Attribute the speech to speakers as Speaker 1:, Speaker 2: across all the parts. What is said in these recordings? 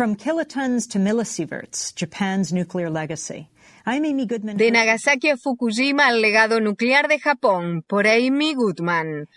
Speaker 1: From kilotons to millisieverts, Japan's nuclear legacy.
Speaker 2: De Nagasaki a Fukushima al legado nuclear de Japón, por Amy Goodman.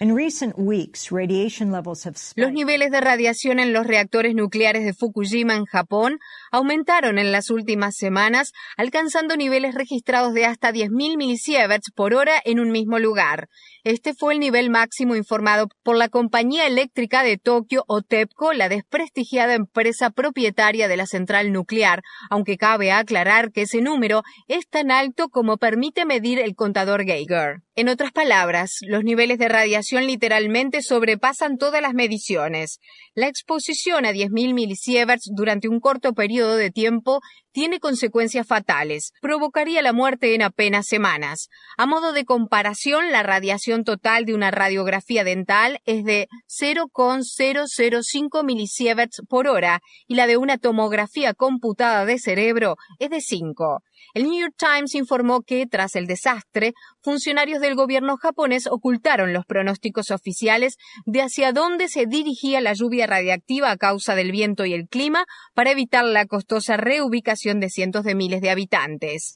Speaker 2: Los niveles de radiación en los reactores nucleares de Fukushima en Japón aumentaron en las últimas semanas, alcanzando niveles registrados de hasta 10.000 milisieverts por hora en un mismo lugar. Este fue el nivel máximo informado por la compañía eléctrica de Tokio o TEPCO, la desprestigiada empresa propietaria de la central nuclear, aunque cabe aclarar que ese número es tan alto como permite medir el contador Geiger. En otras palabras, los niveles de radiación literalmente sobrepasan todas las mediciones. La exposición a 10.000 milisieverts durante un corto periodo de tiempo tiene consecuencias fatales. Provocaría la muerte en apenas semanas. A modo de comparación, la radiación total de una radiografía dental es de 0,005 milisieverts por hora y la de una tomografía computada de cerebro es de 5. El New York Times informó que, tras el desastre, funcionarios del gobierno japonés ocultaron los pronósticos oficiales de hacia dónde se dirigía la lluvia radiactiva a causa del viento y el clima para evitar la costosa reubicación de cientos de miles de habitantes.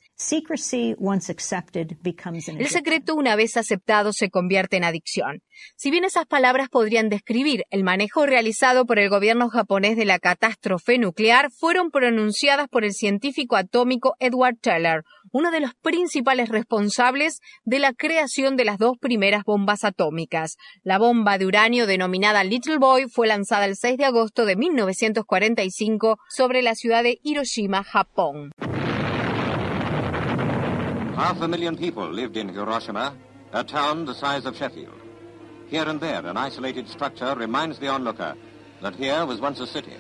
Speaker 2: El secreto una vez aceptado se convierte en adicción. Si bien esas palabras podrían describir el manejo realizado por el gobierno japonés de la catástrofe nuclear, fueron pronunciadas por el científico atómico Edward Teller, uno de los principales responsables de la creación de las dos primeras bombas atómicas. La bomba de uranio denominada Little Boy fue lanzada el 6 de agosto de 1945 sobre la ciudad de Hiroshima, Japón.
Speaker 3: Half a million people lived in Hiroshima, a town the size of Sheffield. Here and there, an isolated structure reminds the onlooker that here was once a city.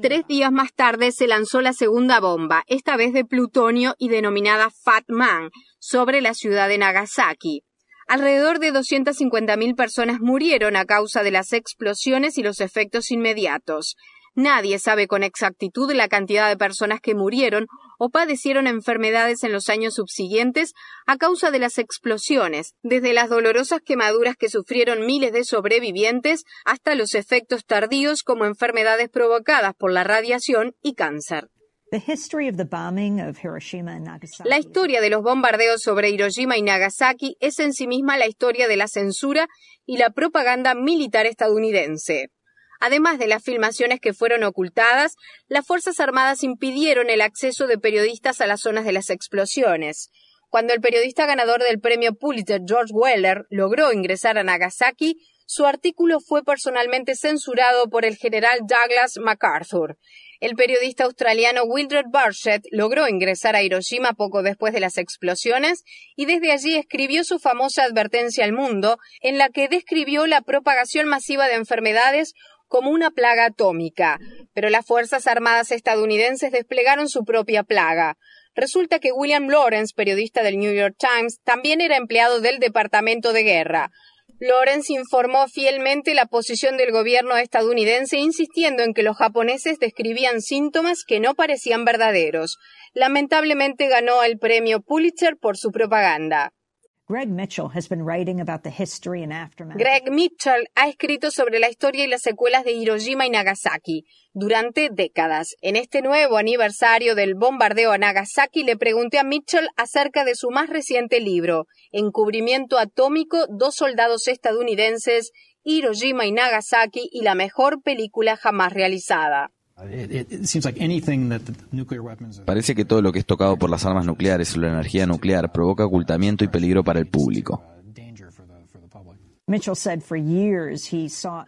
Speaker 2: Tres días más tarde se lanzó la segunda bomba, esta vez de plutonio y denominada Fat Man, sobre la ciudad de Nagasaki. Alrededor de 250.000 personas murieron a causa de las explosiones y los efectos inmediatos. Nadie sabe con exactitud la cantidad de personas que murieron o padecieron enfermedades en los años subsiguientes a causa de las explosiones, desde las dolorosas quemaduras que sufrieron miles de sobrevivientes hasta los efectos tardíos como enfermedades provocadas por la radiación y cáncer. La historia de los bombardeos sobre Hiroshima y Nagasaki es en sí misma la historia de la censura y la propaganda militar estadounidense. Además de las filmaciones que fueron ocultadas, las Fuerzas Armadas impidieron el acceso de periodistas a las zonas de las explosiones. Cuando el periodista ganador del premio Pulitzer George Weller logró ingresar a Nagasaki, su artículo fue personalmente censurado por el general Douglas MacArthur. El periodista australiano Wildred Burchett logró ingresar a Hiroshima poco después de las explosiones y desde allí escribió su famosa advertencia al mundo, en la que describió la propagación masiva de enfermedades como una plaga atómica, pero las Fuerzas Armadas estadounidenses desplegaron su propia plaga. Resulta que William Lawrence, periodista del New York Times, también era empleado del Departamento de Guerra. Lawrence informó fielmente la posición del gobierno estadounidense, insistiendo en que los japoneses describían síntomas que no parecían verdaderos. Lamentablemente ganó el premio Pulitzer por su propaganda. Greg Mitchell ha escrito sobre la historia y las secuelas de Hiroshima y Nagasaki durante décadas. En este nuevo aniversario del bombardeo a Nagasaki le pregunté a Mitchell acerca de su más reciente libro, Encubrimiento atómico, dos soldados estadounidenses, Hiroshima y Nagasaki y la mejor película jamás realizada.
Speaker 4: Parece que todo lo que es tocado por las armas nucleares o la energía nuclear provoca ocultamiento y peligro para el público.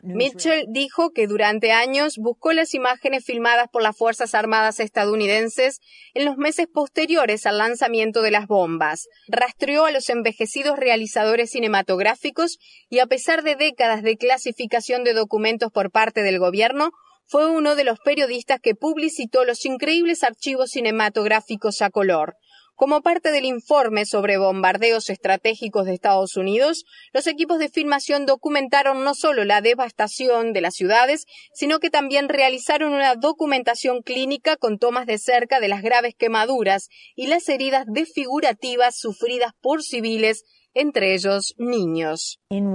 Speaker 2: Mitchell dijo que durante años buscó las imágenes filmadas por las Fuerzas Armadas estadounidenses en los meses posteriores al lanzamiento de las bombas. Rastreó a los envejecidos realizadores cinematográficos y a pesar de décadas de clasificación de documentos por parte del gobierno, fue uno de los periodistas que publicitó los increíbles archivos cinematográficos a color. Como parte del informe sobre bombardeos estratégicos de Estados Unidos, los equipos de filmación documentaron no solo la devastación de las ciudades, sino que también realizaron una documentación clínica con tomas de cerca de las graves quemaduras y las heridas desfigurativas sufridas por civiles entre ellos niños. En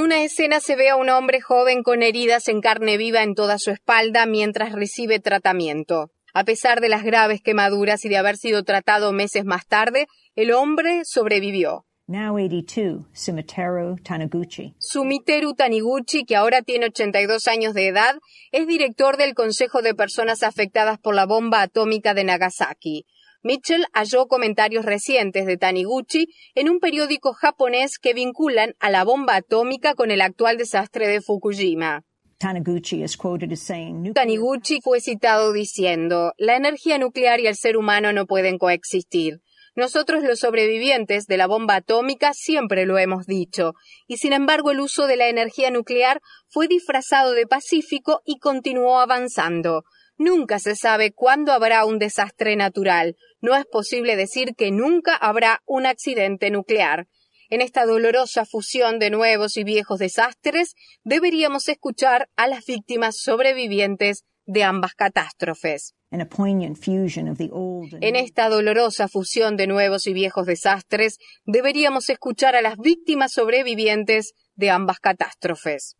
Speaker 2: una escena se ve a un hombre joven con heridas en carne viva en toda su espalda mientras recibe tratamiento. A pesar de las graves quemaduras y de haber sido tratado meses más tarde, el hombre sobrevivió.
Speaker 1: now 82, Sumitero Taniguchi.
Speaker 2: Sumiteru Taniguchi, que ahora tiene 82 años de edad, es director del Consejo de Personas Afectadas por la Bomba Atómica de Nagasaki. Mitchell halló comentarios recientes de Taniguchi en un periódico japonés que vinculan a la bomba atómica con el actual desastre de Fukushima.
Speaker 1: Taniguchi is quoted as saying, "Nuclear
Speaker 2: Taniguchi fue citado diciendo, la energía nuclear y el ser humano no pueden coexistir. Nosotros los sobrevivientes de la bomba atómica siempre lo hemos dicho, y sin embargo el uso de la energía nuclear fue disfrazado de pacífico y continuó avanzando. Nunca se sabe cuándo habrá un desastre natural. No es posible decir que nunca habrá un accidente nuclear. En esta dolorosa fusión de nuevos y viejos desastres, deberíamos escuchar a las víctimas sobrevivientes de ambas catástrofes. En esta dolorosa fusión de nuevos y viejos desastres, deberíamos escuchar a las víctimas sobrevivientes de ambas catástrofes.